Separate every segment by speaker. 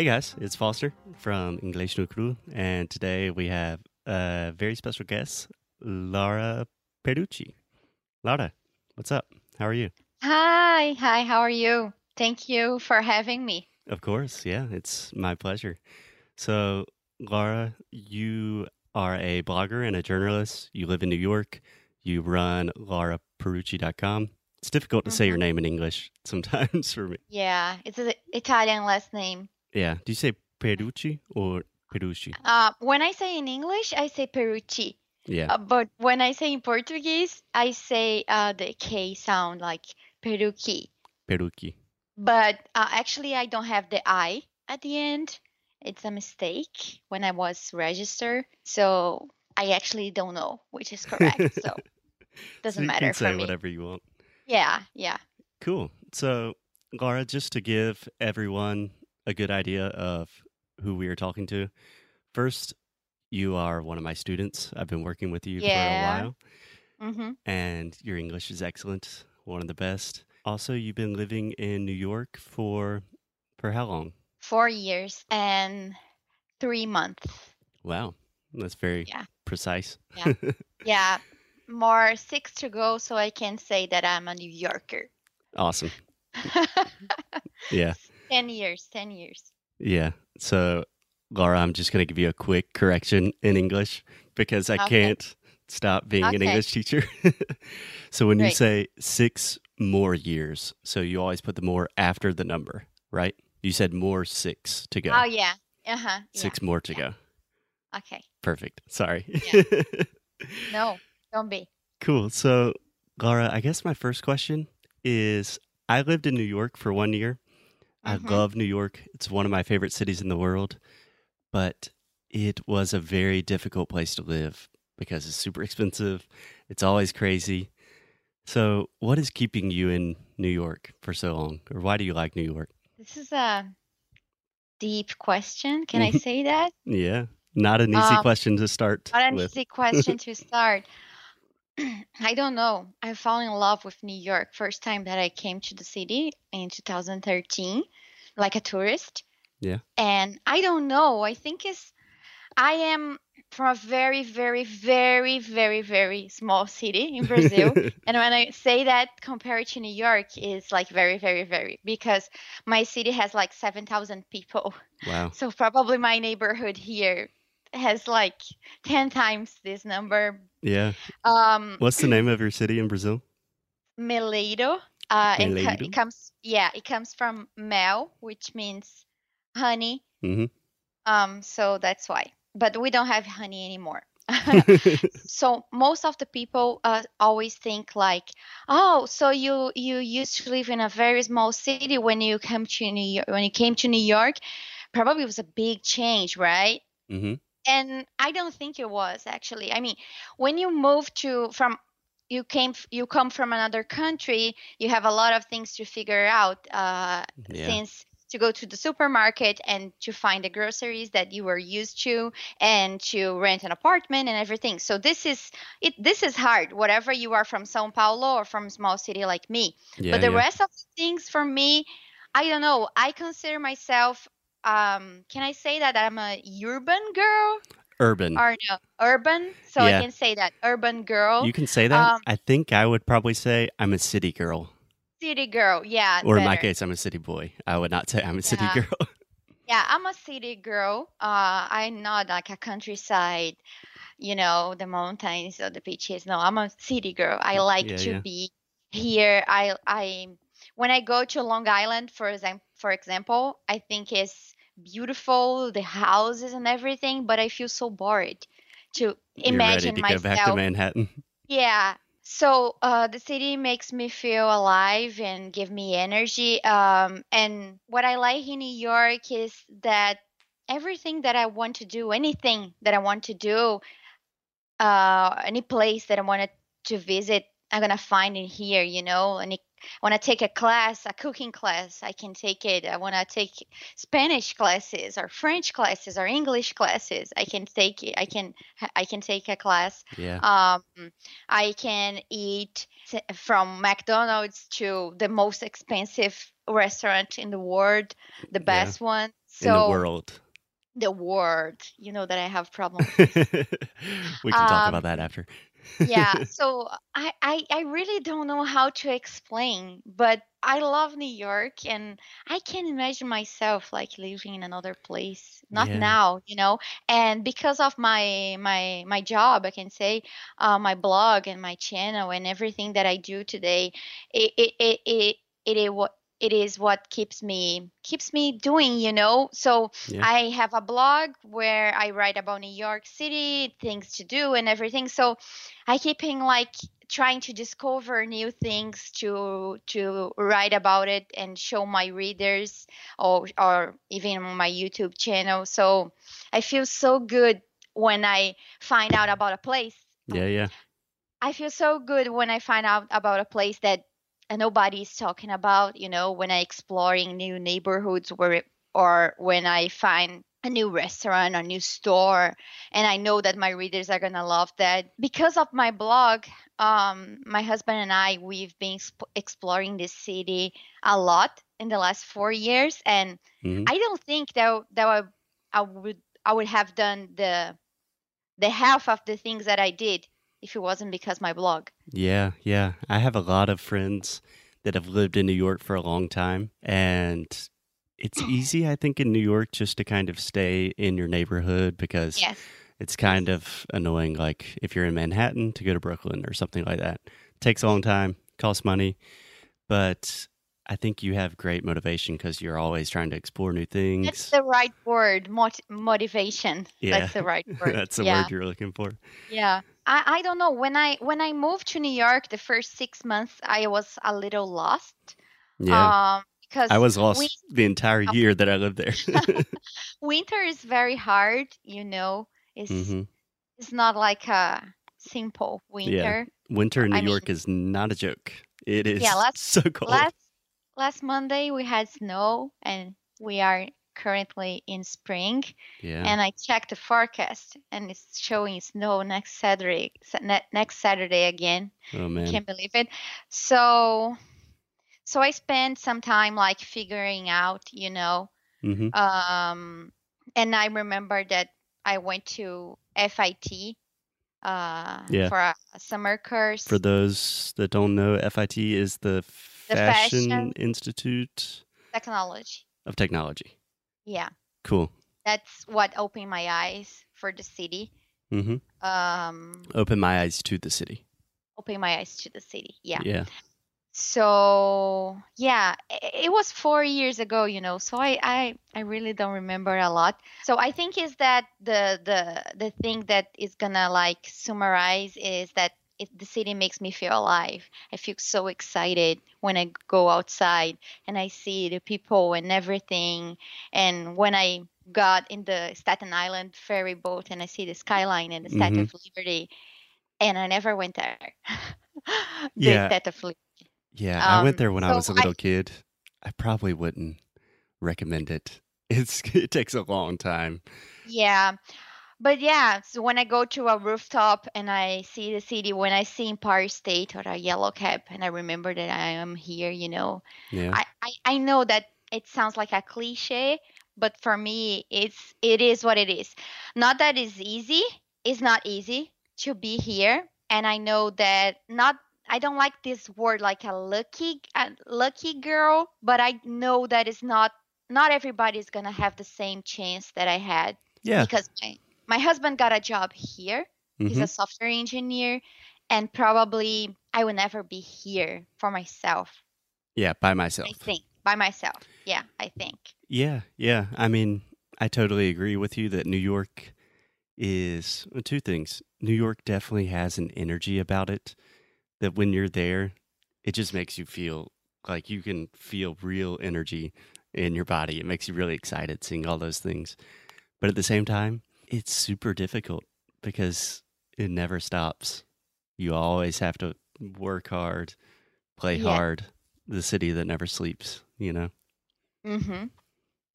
Speaker 1: Hey guys, it's Foster from English no Cru, and today we have a very special guest, Laura Perucci. Laura, what's up? How are you?
Speaker 2: Hi, hi, how are you? Thank you for having me.
Speaker 1: Of course, yeah, it's my pleasure. So, Laura, you are a blogger and a journalist. You live in New York. You run lauraperucci.com. It's difficult to say your mm-hmm. name in English sometimes for me.
Speaker 2: Yeah, it's an Italian last name.
Speaker 1: Yeah. Do you say Perucci or Perucci?
Speaker 2: Uh, when I say in English, I say Perucci.
Speaker 1: Yeah.
Speaker 2: Uh, but when I say in Portuguese, I say uh, the K sound like Peruqui.
Speaker 1: Perucci.
Speaker 2: But uh, actually, I don't have the I at the end. It's a mistake when I was registered. So I actually don't know which is correct. so doesn't
Speaker 1: So you
Speaker 2: matter
Speaker 1: can
Speaker 2: for
Speaker 1: say
Speaker 2: me.
Speaker 1: whatever you want.
Speaker 2: Yeah, yeah.
Speaker 1: Cool. So, Laura, just to give everyone a good idea of who we are talking to, first, you are one of my students. I've been working with you
Speaker 2: Yeah.
Speaker 1: for a while,
Speaker 2: hmm
Speaker 1: and your English is excellent, one of the best. Also, you've been living in New York for for how long?
Speaker 2: Four years and three months.
Speaker 1: Wow, that's very
Speaker 2: Yeah.
Speaker 1: precise.
Speaker 2: Yeah. Yeah, more six to go, so I can say that I'm a New Yorker.
Speaker 1: awesome. Yeah.
Speaker 2: 10 years, 10 years.
Speaker 1: Yeah. So, Laura, I'm just going to give you a quick correction in English because I
Speaker 2: Okay.
Speaker 1: can't stop being an English teacher. so, when you say six more years, so you always put the more after the number, right? You said more six to go.
Speaker 2: Oh, yeah. Uh huh.
Speaker 1: Six more to
Speaker 2: yeah.
Speaker 1: go.
Speaker 2: Okay.
Speaker 1: Perfect. Sorry.
Speaker 2: No, don't be.
Speaker 1: cool. So, Laura, I guess my first question is I lived in New York for one year. I
Speaker 2: Mhm.
Speaker 1: love New York. It's one of my favorite cities in the world, but it was a very difficult place to live because it's super expensive. It's always crazy. So, what is keeping you in New York for so long? Or why do you like New York?
Speaker 2: This is a deep question. Can I say that?
Speaker 1: Yeah, not an easy
Speaker 2: Um,
Speaker 1: question to start
Speaker 2: Not an
Speaker 1: with.
Speaker 2: easy question to start. I don't know. I fell in love with New York first time that I came to the city in 2013, like a tourist.
Speaker 1: Yeah.
Speaker 2: And I don't know. I think it's I am from a very, very, very, very, very small city in Brazil. and when I say that compared to New York is like very, very, very because my city has like 7,000 people.
Speaker 1: wow.
Speaker 2: So probably my neighborhood here has like 10 times this number.
Speaker 1: Yeah.
Speaker 2: Um,
Speaker 1: What's the name of your city in Brazil?
Speaker 2: Meleiro. Uh,
Speaker 1: Meleiro?
Speaker 2: it comes, yeah, it comes from mel, which means honey.
Speaker 1: Mm-hmm.
Speaker 2: Um, so that's why. But we don't have honey anymore. so most of the people uh, always think like, oh, so you you used to live in a very small city when you come to New York, when you came to New York, probably it was a big change, right?
Speaker 1: hmm
Speaker 2: and i don't think it was actually i mean when you move to from you came you come from another country you have a lot of things to figure out uh,
Speaker 1: Yeah.
Speaker 2: since to go to the supermarket and to find the groceries that you were used to and to rent an apartment and everything so this is it this is hard whatever you are from sao paulo or from a small city like me
Speaker 1: Yeah.
Speaker 2: but the
Speaker 1: yeah.
Speaker 2: rest of the things for me i don't know i consider myself um can i say that i'm a urban girl
Speaker 1: Urban.
Speaker 2: or no urban so
Speaker 1: Yeah.
Speaker 2: i can say that urban girl
Speaker 1: You can say that.
Speaker 2: Um,
Speaker 1: I think I would probably say I'm a city girl.
Speaker 2: city girl yeah
Speaker 1: Or in my case, I'm a city boy. I would not say I'm a city
Speaker 2: Yeah.
Speaker 1: girl.
Speaker 2: yeah i'm a city girl uh i'm not like a countryside you know the mountains or the beaches no i'm a city girl i like
Speaker 1: Yeah,
Speaker 2: to be here i i when i go to long island for example for example i think it's beautiful the houses and everything but i feel so bored to imagine You're
Speaker 1: ready to
Speaker 2: myself
Speaker 1: go back to Manhattan.
Speaker 2: yeah So uh, the city makes me feel alive and give me energy. Um, and what I like in New York is that everything that I want to do, anything that I want to do, uh, any place that I wanted to visit, I'm gonna find in here. You know, any want to take a class, a cooking class, I can take it. I want to take Spanish classes or French classes or English classes. I can take it. I can I can take a class.
Speaker 1: Yeah.
Speaker 2: Um, I can eat from McDonald's to the most expensive restaurant in the world, the
Speaker 1: Yeah.
Speaker 2: best one.
Speaker 1: In the
Speaker 2: So
Speaker 1: world.
Speaker 2: the world, you know that I have problems.
Speaker 1: we can talk
Speaker 2: Um,
Speaker 1: about that after.
Speaker 2: Yeah so I, I i really don't know how to explain but i love new york and i can imagine myself like living in another place not
Speaker 1: Yeah.
Speaker 2: now you know and because of my my my job i can say uh, my blog and my channel and everything that i do today it it it it, it, is what it is what keeps me keeps me doing you know so
Speaker 1: Yeah.
Speaker 2: I have a blog where I write about New York City, things to do and everything. So I keep in like trying to discover new things to to write about it and show my readers or or even on my YouTube channel. So I feel so good when I find out about a place.
Speaker 1: Yeah, yeah.
Speaker 2: I feel so good when I find out about a place that uh, nobody is talking about, you know, when I exploring new neighborhoods where it, or when I find a new restaurant, a new store, and I know that my readers are going to love that. Because of my blog, um, my husband and I, we've been sp- exploring this city a lot in the last four years, and
Speaker 1: hmm
Speaker 2: I don't think that that I, I would I would have done the the half of the things that I did if it wasn't because my blog.
Speaker 1: Yeah, yeah. I have a lot of friends that have lived in New York for a long time. And it's easy, I think, in New York just to kind of stay in your neighborhood because
Speaker 2: Yes.
Speaker 1: it's kind of annoying. Like if you're in Manhattan to go to Brooklyn or something like that, It takes a long time, costs money. But I think you have great motivation because you're always trying to explore new things.
Speaker 2: That's the right word, mot- motivation.
Speaker 1: Yeah.
Speaker 2: That's the right word.
Speaker 1: That's the
Speaker 2: yeah.
Speaker 1: word you're looking for.
Speaker 2: Yeah. I, I don't know. When I when I moved to New York the first six months I was a little lost.
Speaker 1: Yeah.
Speaker 2: Um because
Speaker 1: I was lost
Speaker 2: we-
Speaker 1: the entire year that I lived there.
Speaker 2: winter is very hard, you know. It's
Speaker 1: hmm
Speaker 2: it's not like a simple winter. yeah.
Speaker 1: Winter in New
Speaker 2: I
Speaker 1: York is not a joke. It is
Speaker 2: Yeah, last-
Speaker 1: so cold.
Speaker 2: Last last Monday we had snow and we are currently in spring
Speaker 1: yeah.
Speaker 2: and I checked the forecast and it's showing snow next Saturday sa- next Saturday again.
Speaker 1: oh man.
Speaker 2: Can't believe it. So so I spent some time like figuring out, you know,
Speaker 1: hmm
Speaker 2: um and I remember that I went to FIT uh
Speaker 1: Yeah.
Speaker 2: for a, a summer course.
Speaker 1: For those that don't know, FIT is the,
Speaker 2: The
Speaker 1: Fashion,
Speaker 2: Fashion-
Speaker 1: Institute
Speaker 2: technology.
Speaker 1: of Technology.
Speaker 2: Yeah.
Speaker 1: Cool.
Speaker 2: That's what opened my eyes for the city.
Speaker 1: mm-hmm.
Speaker 2: Um
Speaker 1: Open my eyes to the city.
Speaker 2: open my eyes to the city. Yeah.
Speaker 1: Yeah.
Speaker 2: So yeah, it was four years ago, you know. So I, I, I really don't remember a lot. So I think is that the the the thing that is gonna like summarize is that it, the city makes me feel alive. I feel so excited when I go outside and I see the people and everything. And when I got in the Staten Island ferry boat and I see the skyline and the Statue of Liberty, and I never went there. the
Speaker 1: Yeah.
Speaker 2: Statue of Liberty.
Speaker 1: Yeah. I went
Speaker 2: Um,
Speaker 1: there when I was a little kid. I probably wouldn't recommend it. It's it takes a long time.
Speaker 2: Yeah. But yeah, so when I go to a rooftop and I see the city, when I see Empire State or a yellow cap, and I remember that I am here, you know,
Speaker 1: Yeah.
Speaker 2: I, I, I know that it sounds like a cliche, but for me, it's it is what it is. Not that it's easy. It's not easy to be here, and I know that not. I don't like this word like a lucky a lucky girl, but I know that it's not. Not everybody's gonna have the same chance that I had
Speaker 1: yeah.
Speaker 2: because my, my husband got a job here. He's
Speaker 1: hmm
Speaker 2: a software engineer, and probably I will never be here for myself.
Speaker 1: Yeah. By myself.
Speaker 2: I think by myself. Yeah, I think.
Speaker 1: Yeah, yeah. I mean, I totally agree with you that New York is well, two things. New York definitely has an energy about it that when you're there, it just makes you feel like you can feel real energy in your body. It makes you really excited seeing all those things. But at the same time, it's super difficult because it never stops. You always have to work hard, play
Speaker 2: Yeah.
Speaker 1: hard. The city that never sleeps, you know?
Speaker 2: Mm-hmm.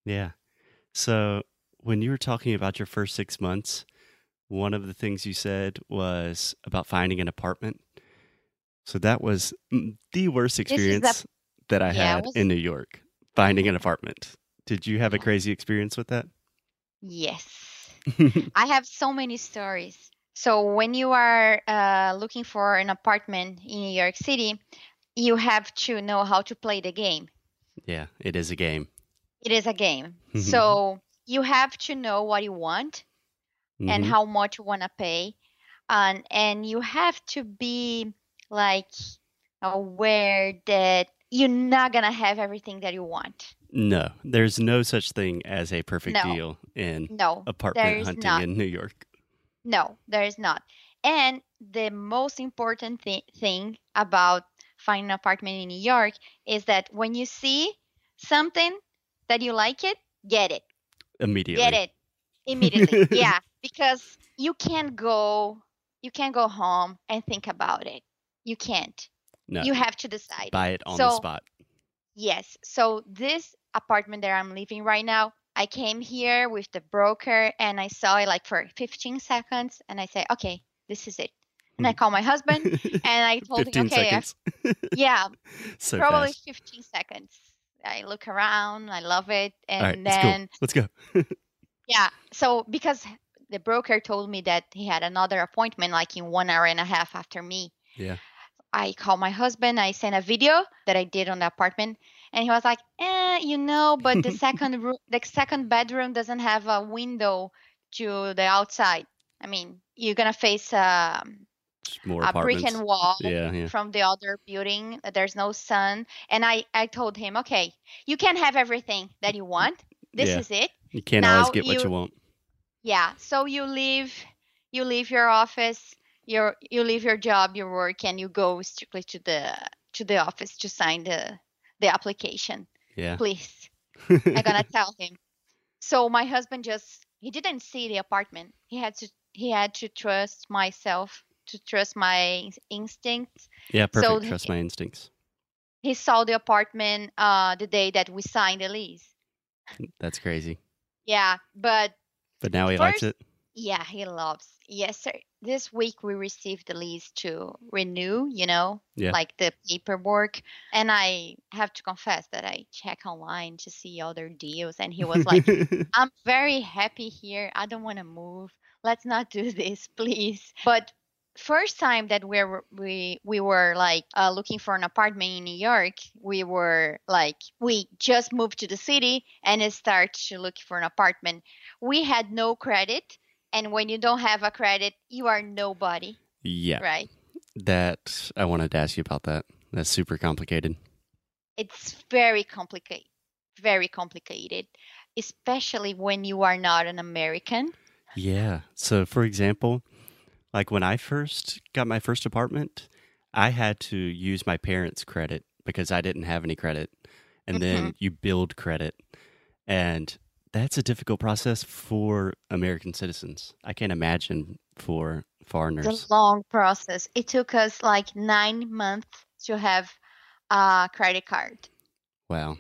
Speaker 1: Yeah. So when you were talking about your first six months, one of the things you said was about finding an apartment. So that was mm, the worst
Speaker 2: the-
Speaker 1: experience that I
Speaker 2: Yeah,
Speaker 1: had in New York, finding an apartment. Did you have a crazy experience with that?
Speaker 2: Yes. I have so many stories. So when you are uh, looking for an apartment in New York City, you have to know how to play the game.
Speaker 1: yeah, it is a game.
Speaker 2: It is a game. so you have to know what you want and
Speaker 1: Mhm.
Speaker 2: how much you want to pay, and and you have to be like aware that you're not gonna have everything that you want.
Speaker 1: No, there's no such thing as a perfect
Speaker 2: No.
Speaker 1: deal in
Speaker 2: No,
Speaker 1: apartment hunting
Speaker 2: not.
Speaker 1: in New York.
Speaker 2: No, there is not. And the most important thi- thing about finding an apartment in New York is that when you see something that you like it, get it.
Speaker 1: Immediately.
Speaker 2: Get it immediately. yeah, because you can't go you can't go home and think about it. You can't.
Speaker 1: No,
Speaker 2: You have to decide.
Speaker 1: buy it on the spot.
Speaker 2: Yes. So this apartment that I'm living right now, I came here with the broker and I saw it like for 15 seconds and I said, okay, this is it. And I hmm. called my husband and I told him, okay, I- yeah,
Speaker 1: so
Speaker 2: probably
Speaker 1: fast.
Speaker 2: 15 seconds. I look around, I love it. And
Speaker 1: let's
Speaker 2: then,
Speaker 1: go. Let's go.
Speaker 2: yeah, so because the broker told me that he had another appointment like in one hour and a half after me.
Speaker 1: Yeah.
Speaker 2: I called my husband. I sent a video that I did on the apartment, and he was like, "Eh, you know, but the second room, the second bedroom doesn't have a window to the outside. I mean, you're gonna face um,
Speaker 1: More
Speaker 2: a brick and wall
Speaker 1: Yeah, yeah.
Speaker 2: from the other building. There's no sun." And I, I told him, "Okay, you can have everything that you want. This
Speaker 1: Yeah.
Speaker 2: is it.
Speaker 1: You can't always
Speaker 2: now
Speaker 1: get what
Speaker 2: you-
Speaker 1: you want.
Speaker 2: Yeah. So you leave, you leave your office, your you leave your job, your work, and you go strictly to the to the office to sign the the application.
Speaker 1: Yeah.
Speaker 2: Please, I'm gonna tell him. So my husband just he didn't see the apartment. He had to he had to trust myself to trust my instincts.
Speaker 1: yeah, perfect.
Speaker 2: so
Speaker 1: Trust
Speaker 2: he-
Speaker 1: my instincts.
Speaker 2: He saw the apartment uh the day that we signed the lease.
Speaker 1: That's crazy.
Speaker 2: Yeah, but
Speaker 1: But now he likes it.
Speaker 2: Yeah, he loves. Yes, sir. This week we received the lease to renew, you know,
Speaker 1: Yeah.
Speaker 2: like the paperwork. And I have to confess that I check online to see other deals. And he was like, I'm very happy here. I don't want to move. Let's not do this, please. But first time that we were we we were like uh, looking for an apartment in New York, we were like we just moved to the city and start to look for an apartment. We had no credit, and when you don't have a credit, you are nobody,
Speaker 1: yeah.
Speaker 2: right?
Speaker 1: That I wanted to ask you about that. That's super complicated.
Speaker 2: It's very complicated, very complicated, especially when you are not an American.
Speaker 1: Yeah. So, for example, like when I first got my first apartment, I had to use my parents' credit because I didn't have any credit. And then mm-hmm. you build credit. And that's a difficult process for American citizens. I can't imagine for foreigners.
Speaker 2: It's a long process. It took us like nine months to have a credit card.
Speaker 1: Wow.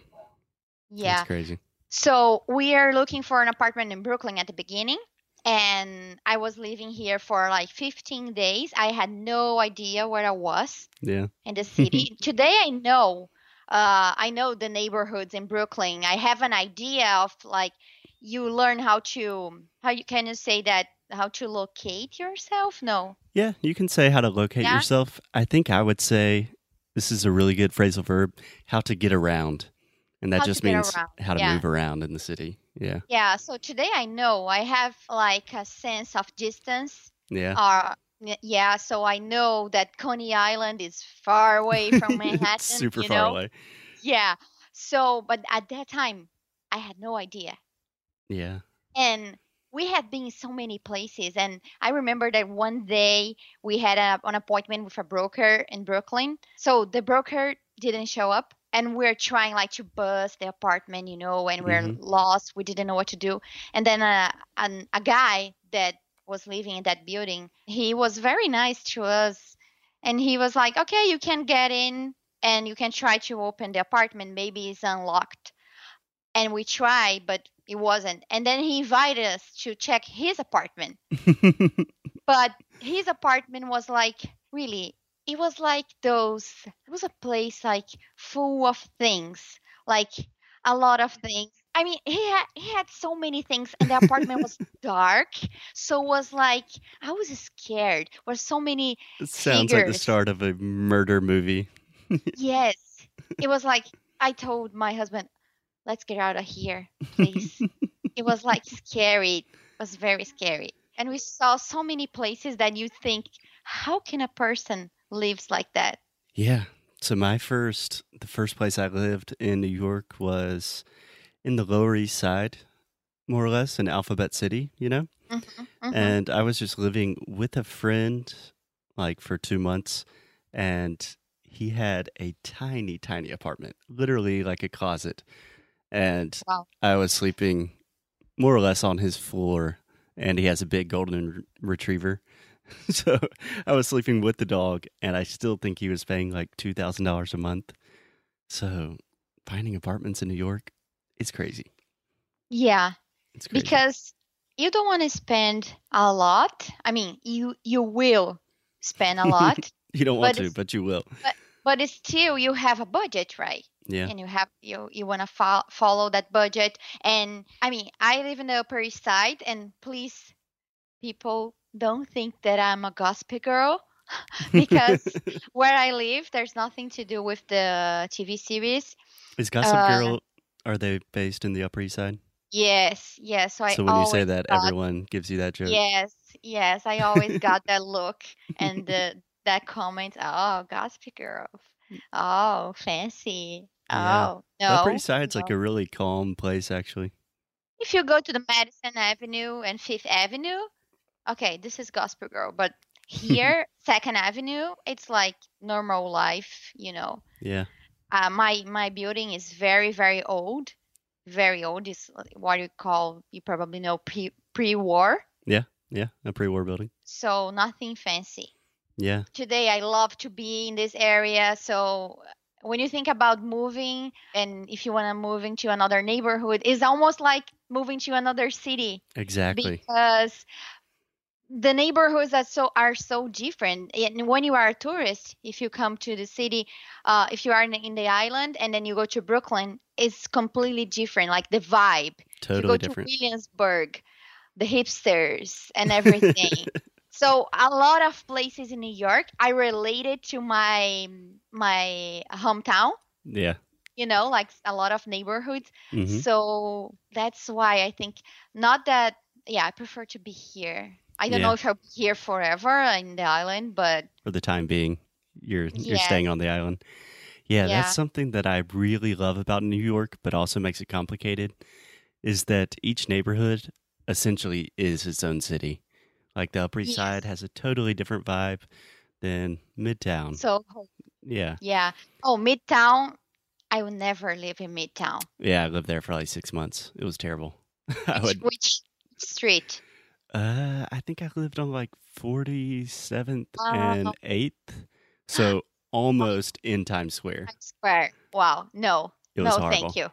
Speaker 2: Yeah.
Speaker 1: That's crazy.
Speaker 2: So we are looking for an apartment in Brooklyn at the beginning. And I was living here for like 15 days. I had no idea where I was
Speaker 1: Yeah.
Speaker 2: in the city. Today I know. Uh, I know the neighborhoods in Brooklyn. I have an idea of like you learn how to how you can you say that how to locate yourself? No.
Speaker 1: Yeah, you can say how to locate
Speaker 2: Yeah?
Speaker 1: yourself. I think I would say this is a really good phrasal verb, how to get around. And that
Speaker 2: How
Speaker 1: just means
Speaker 2: around,
Speaker 1: how to
Speaker 2: yeah.
Speaker 1: move around in the city. Yeah.
Speaker 2: Yeah, so today I know I have like a sense of distance.
Speaker 1: Yeah.
Speaker 2: Or y- yeah, so I know that Coney Island is far away from Manhattan.
Speaker 1: Super
Speaker 2: you
Speaker 1: far
Speaker 2: know?
Speaker 1: away.
Speaker 2: Yeah. So, but at that time, I had no idea.
Speaker 1: Yeah.
Speaker 2: And we had been so many places and i remember that one day we had a, an appointment with a broker in brooklyn so the broker didn't show up and we're trying like to bus the apartment you know and we're
Speaker 1: Mhm.
Speaker 2: lost we didn't know what to do and then uh, an, a guy that was living in that building he was very nice to us. And he was like okay you can get in and you can try to open the apartment. Maybe it's unlocked. And we tried but it wasn't. And then he invited us to check his apartment. But his apartment was like really it was like those it was a place like full of things like a lot of things i mean he had he had so many things and the apartment was dark so it was like i was scared. Were so many
Speaker 1: it sounds like the start of a murder movie.
Speaker 2: yes. It was like i told my husband let's get out of here please. It was like scary. It was very scary. And we saw so many places that you think how can a person lives like that?
Speaker 1: Yeah. So my first, the first place I lived in New York was in the Lower East Side, more or less, in Alphabet City. You know.
Speaker 2: Mhm, mhm.
Speaker 1: and I was just living with a friend like for two months, and he had a tiny, tiny apartment, literally like a closet, and
Speaker 2: Wow.
Speaker 1: I was sleeping more or less on his floor, and he has a big golden re- retriever. So I was sleeping with the dog, and I still think he was paying like two thousand dollars a month. So finding apartments in New York, it's crazy.
Speaker 2: yeah
Speaker 1: It's crazy.
Speaker 2: because you don't want to spend a lot i mean you you will spend a lot
Speaker 1: you don't want to, but you will.
Speaker 2: but it's still you have a budget right
Speaker 1: Yeah.
Speaker 2: and you have you you want to fo- follow that budget and i mean i live in the upper east side and please people don't think that i'm a gossip girl because where i live there's nothing to do with the tv series
Speaker 1: Is Gossip
Speaker 2: Uh,
Speaker 1: Girl? Are they based in the Upper East Side?
Speaker 2: yes yes so i
Speaker 1: so when you say that,
Speaker 2: thought-
Speaker 1: everyone gives you that joke.
Speaker 2: yes yes i always got that look and the that comment oh gossip girl oh fancy
Speaker 1: Yeah.
Speaker 2: oh
Speaker 1: the Upper East Side's like a really calm place, actually.
Speaker 2: if you go to the Madison Avenue and Fifth Avenue, okay, this is Gossip Girl, but here, Second Avenue, it's like normal life, you know.
Speaker 1: Yeah.
Speaker 2: Uh, my my building is very very old, very old. It's what you call you probably know pre pre war,
Speaker 1: Yeah. Yeah, a pre war building.
Speaker 2: so nothing fancy.
Speaker 1: Yeah.
Speaker 2: Today, I love to be in this area, so. When you think about moving, and if you want to move into another neighborhood, it's almost like moving to another city.
Speaker 1: Exactly.
Speaker 2: because the neighborhoods are so are so different and when you are a tourist if you come to the city uh, if you are in, in the island and then you go to brooklyn it's completely different like the vibe if you go
Speaker 1: Totally
Speaker 2: to
Speaker 1: different.
Speaker 2: williamsburg the hipsters and everything so a lot of places in new york i related to my my hometown
Speaker 1: Yeah.
Speaker 2: you know like a lot of neighborhoods
Speaker 1: hmm
Speaker 2: so that's why I think not that yeah, I prefer to be here. I don't
Speaker 1: Yeah.
Speaker 2: know if I'll be here forever in the island, but
Speaker 1: For the time being, you're you're staying on the island. Yeah,
Speaker 2: Yeah.
Speaker 1: that's something that I really love about New York, but also makes it complicated. Is that each neighborhood essentially is its own city. Like the Upper East
Speaker 2: Yes.
Speaker 1: Side has a totally different vibe than Midtown.
Speaker 2: so
Speaker 1: yeah.
Speaker 2: yeah. Oh, Midtown, I will never live in Midtown.
Speaker 1: Yeah, I lived there for like six months. It was terrible.
Speaker 2: Which,
Speaker 1: would.
Speaker 2: which street?
Speaker 1: Uh, I think I lived on like forty seventh
Speaker 2: Oh.
Speaker 1: and eighth, so almost in Times Square.
Speaker 2: Times Square. Wow. No.
Speaker 1: It
Speaker 2: no, thank you.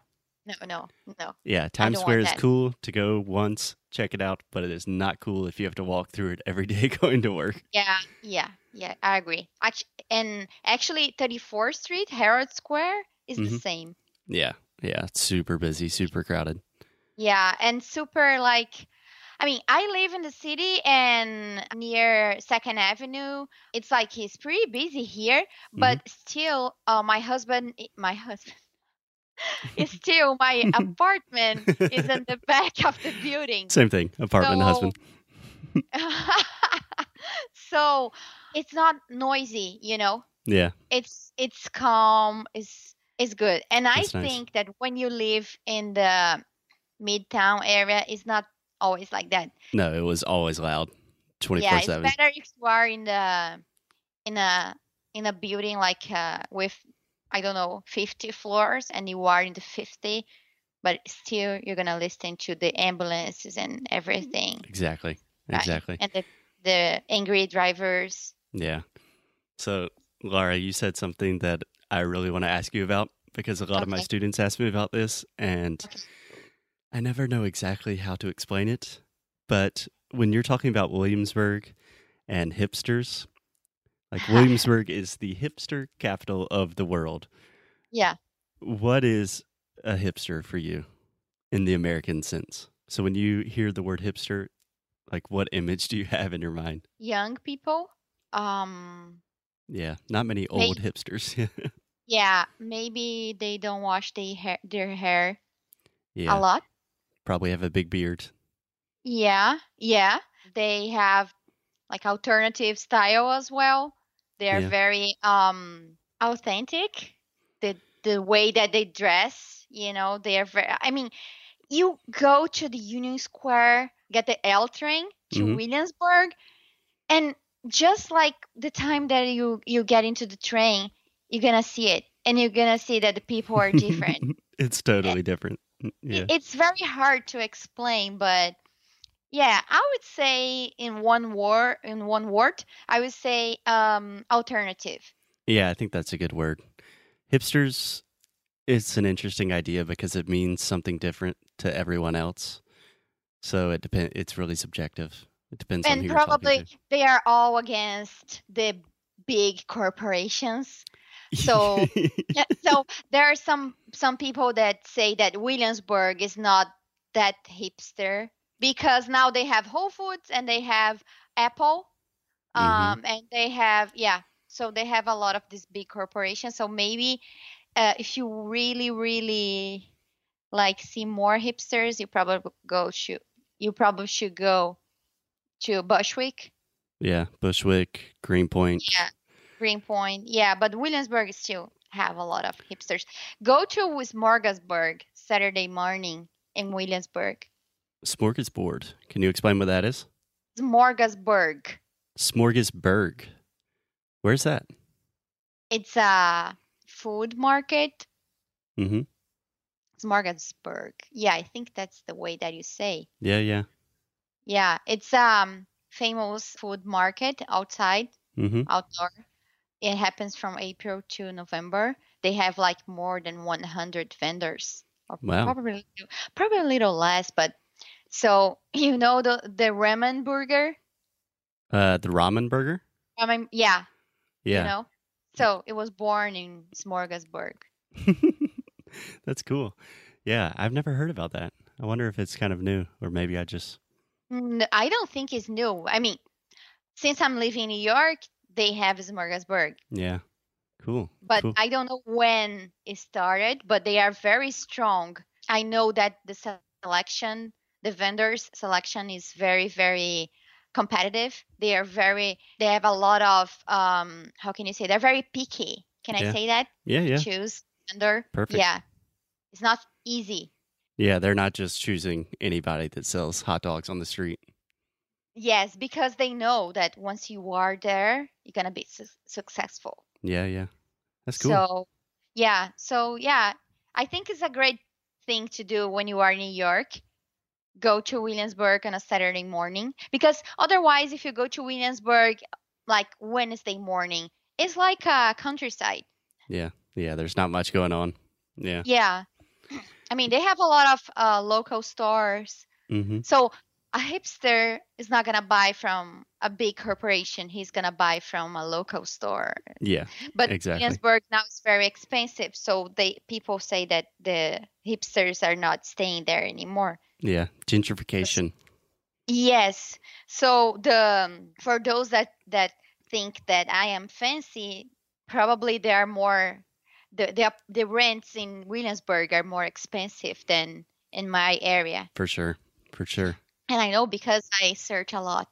Speaker 2: No, no, no.
Speaker 1: Yeah, Times Square is cool to go once, check it out, but it is not cool if you have to walk through it every day going to work.
Speaker 2: Yeah, yeah, yeah. I agree. Actually, and actually, 34th Street, Herald Square is the
Speaker 1: Mhm.
Speaker 2: same.
Speaker 1: Yeah, yeah, it's super busy, super crowded.
Speaker 2: Yeah, and super like I mean, I live in the city and near Second Avenue. It's like it's pretty busy here, but still uh, my husband my husband is still my apartment is in the back of the building.
Speaker 1: Same thing, apartment
Speaker 2: So-
Speaker 1: husband.
Speaker 2: so it's not noisy, you know.
Speaker 1: Yeah,
Speaker 2: It's it's calm, it's it's good. And I
Speaker 1: nice.
Speaker 2: think that when you live in the midtown area, it's not always like that.
Speaker 1: No, it was always loud, twenty
Speaker 2: yeah,
Speaker 1: four
Speaker 2: it's better if you are in the in a in a building like uh, with I don't know 50 floors and you are in the 50, but still you're gonna listen to the ambulances and everything,
Speaker 1: Exactly.
Speaker 2: right?
Speaker 1: Exactly.
Speaker 2: And the the angry drivers.
Speaker 1: Yeah. So, Laura, you said something that I really want to ask you about because a lot of my students ask me about this, and
Speaker 2: Okay.
Speaker 1: I never know exactly how to explain it. But when you're talking about Williamsburg and hipsters, like Williamsburg is the hipster capital of the world.
Speaker 2: Yeah.
Speaker 1: What is a hipster for you in the American sense? So when you hear the word hipster, like what image do you have in your mind?
Speaker 2: Young people. Um.
Speaker 1: Yeah, not many old hipsters.
Speaker 2: Yeah, maybe they don't wash their hair, their hair
Speaker 1: yeah,
Speaker 2: a lot.
Speaker 1: Probably have a big beard.
Speaker 2: Yeah, yeah. They have like alternative style as well. They are
Speaker 1: Yeah.
Speaker 2: very um authentic. The the way that they dress, you know, they are very I mean, you go to the Union Square, get the L train to
Speaker 1: Mhm.
Speaker 2: Williamsburg, and just like the time that you you get into the train, you're gonna see it. And you're gonna see that the people are different.
Speaker 1: it's totally different. Yeah.
Speaker 2: It's very hard to explain, but yeah, I would say in one word, in one word, I would say um, alternative.
Speaker 1: Yeah, I think that's a good word. Hipsters it's an interesting idea because it means something different to everyone else. So it depends it's really subjective. It depends on who
Speaker 2: and
Speaker 1: you're talking
Speaker 2: probably they are all against the big corporations. So- Yeah, so there are some some people that say that Williamsburg is not that hipster because now they have Whole Foods and they have Apple,
Speaker 1: Mhm.
Speaker 2: um, and they have yeah, so they have a lot of these big corporations. So maybe uh, if you really really like see more hipsters, you probably go should you probably should go to Bushwick.
Speaker 1: yeah, Bushwick, Greenpoint.
Speaker 2: Yeah, Greenpoint. Yeah, but Williamsburg still have a lot of hipsters. Go to Smorgasburg Saturday morning in Williamsburg.
Speaker 1: Smorgasbord. Can you explain what that is?
Speaker 2: Smorgasburg.
Speaker 1: Smorgasburg. Where's that?
Speaker 2: It's a food market.
Speaker 1: Mhm.
Speaker 2: Smorgasburg. Yeah, I think that's the way that you say.
Speaker 1: Yeah, yeah.
Speaker 2: Yeah, it's um famous food market outside,
Speaker 1: Mhm.
Speaker 2: outdoor. It happens from April to November. They have like more than 100 vendors. Or
Speaker 1: Wow.
Speaker 2: Probably probably a little less, but so you know the the ramen burger?
Speaker 1: Uh the ramen burger?
Speaker 2: I mean, yeah, you
Speaker 1: Yeah.
Speaker 2: know. So it was born in Smorgasburg.
Speaker 1: That's cool. Yeah, I've never heard about that. I wonder if it's kind of new or maybe I just
Speaker 2: I don't think it's new. I mean, since I'm living in New York, they have Smorgasburg.
Speaker 1: yeah. Cool.
Speaker 2: but
Speaker 1: cool.
Speaker 2: I don't know when it started, but they are very strong. I know that the selection, the vendors selection is very, very competitive. They are very, they have a lot of, um, how can you say, they're very picky. Can
Speaker 1: Yeah.
Speaker 2: I say that?
Speaker 1: yeah, yeah.
Speaker 2: Choose vendor.
Speaker 1: Perfect.
Speaker 2: Yeah. It's not easy.
Speaker 1: Yeah, they're not just choosing anybody that sells hot dogs on the street.
Speaker 2: Yes, because they know that once you are there, you're going to be su- successful.
Speaker 1: Yeah, yeah. That's cool.
Speaker 2: So, yeah. So, yeah, I think it's a great thing to do when you are in New York. Go to Williamsburg on a Saturday morning because otherwise, if you go to Williamsburg like Wednesday morning, it's like a countryside.
Speaker 1: yeah. Yeah, there's not much going on. Yeah.
Speaker 2: Yeah. I mean, they have a lot of uh, local stores.
Speaker 1: Mhm.
Speaker 2: So, a hipster is not going to buy from a big corporation. He's going to buy from a local store.
Speaker 1: Yeah.
Speaker 2: But
Speaker 1: Exactly.
Speaker 2: Williamsburg now is very expensive, so they people say that the hipsters are not staying there anymore.
Speaker 1: Yeah. Gentrification.
Speaker 2: Yes. So the um, for those that that think that I am fancy, probably there are more the the the rents in Williamsburg are more expensive than in my area.
Speaker 1: For sure. For sure.
Speaker 2: And I know because I search a lot.